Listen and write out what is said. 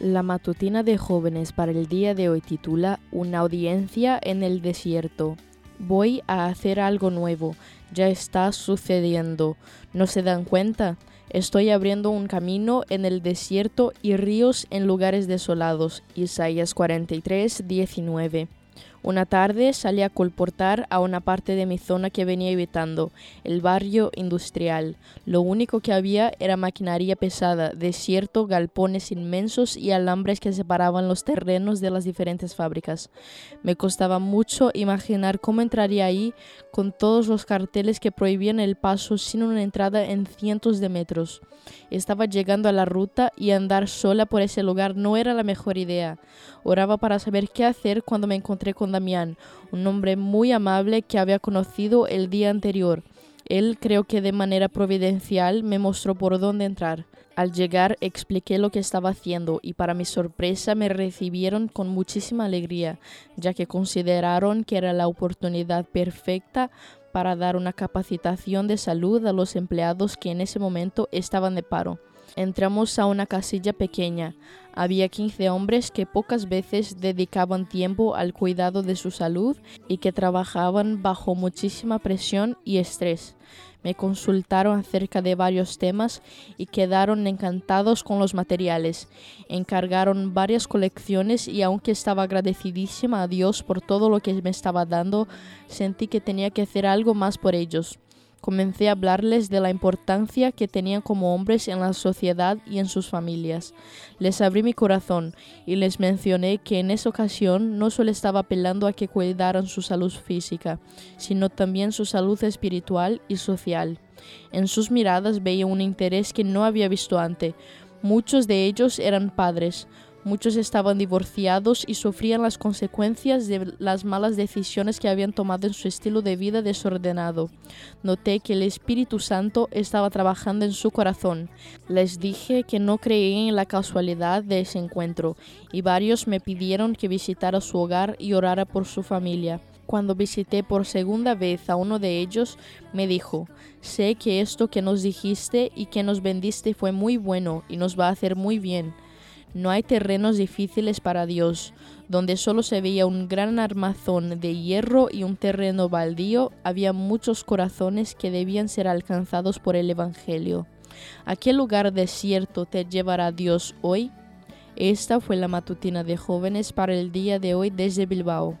La matutina de jóvenes para el día de hoy titula Una audiencia en el desierto. Voy a hacer algo nuevo. Ya está sucediendo. ¿No se dan cuenta? Estoy abriendo un camino en el desierto y ríos en lugares desolados. Isaías 43, 19. Una tarde salí a colportar a una parte de mi zona que venía evitando, el barrio industrial. Lo único que había era maquinaria pesada, desierto, galpones inmensos y alambres que separaban los terrenos de las diferentes fábricas. Me costaba mucho imaginar cómo entraría ahí con todos los carteles que prohibían el paso sin una entrada en cientos de metros. Estaba llegando a la ruta y andar sola por ese lugar no era la mejor idea. Oraba para saber qué hacer cuando me encontré con Damián, un hombre muy amable que había conocido el día anterior. Él creo que de manera providencial me mostró por dónde entrar. Al llegar expliqué lo que estaba haciendo y para mi sorpresa me recibieron con muchísima alegría, ya que consideraron que era la oportunidad perfecta para dar una capacitación de salud a los empleados que en ese momento estaban de paro. Entramos a una casilla pequeña. Había 15 hombres que pocas veces dedicaban tiempo al cuidado de su salud y que trabajaban bajo muchísima presión y estrés. Me consultaron acerca de varios temas y quedaron encantados con los materiales. Encargaron varias colecciones y aunque estaba agradecidísima a Dios por todo lo que me estaba dando, sentí que tenía que hacer algo más por ellos. Comencé a hablarles de la importancia que tenían como hombres en la sociedad y en sus familias. Les abrí mi corazón y les mencioné que en esa ocasión no solo estaba apelando a que cuidaran su salud física, sino también su salud espiritual y social. En sus miradas veía un interés que no había visto antes. Muchos de ellos eran padres, Muchos estaban divorciados y sufrían las consecuencias de las malas decisiones que habían tomado en su estilo de vida desordenado. Noté que el Espíritu Santo estaba trabajando en su corazón. Les dije que no creía en la casualidad de ese encuentro y varios me pidieron que visitara su hogar y orara por su familia. Cuando visité por segunda vez a uno de ellos, me dijo, sé que esto que nos dijiste y que nos vendiste fue muy bueno y nos va a hacer muy bien. No hay terrenos difíciles para Dios. Donde solo se veía un gran armazón de hierro y un terreno baldío, había muchos corazones que debían ser alcanzados por el Evangelio. ¿A qué lugar desierto te llevará Dios hoy? Esta fue la matutina de jóvenes para el día de hoy desde Bilbao.